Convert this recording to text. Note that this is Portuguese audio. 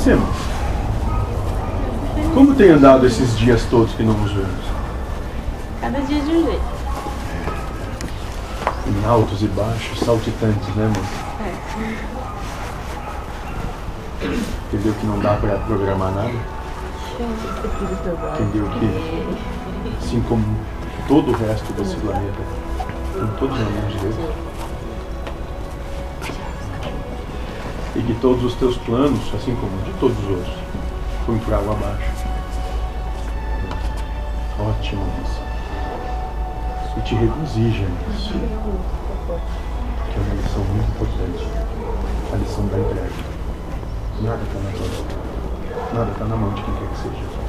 você? Como tem andado esses dias todos que não nos vemos? Cada dia de um jeito. Em altos e baixos, saltitantes, né, mãe? É. Entendeu que não dá pra programar nada? Entendeu que, assim como todo o resto desse planeta, tem todos na mão de Deus. E que todos os teus planos, assim como de todos os outros, foram por água abaixo. Ótimo isso. E te regozija nisso. Que é uma lição muito importante. A lição da entrega. Nada está na mão. Nada está na mão de quem quer que seja.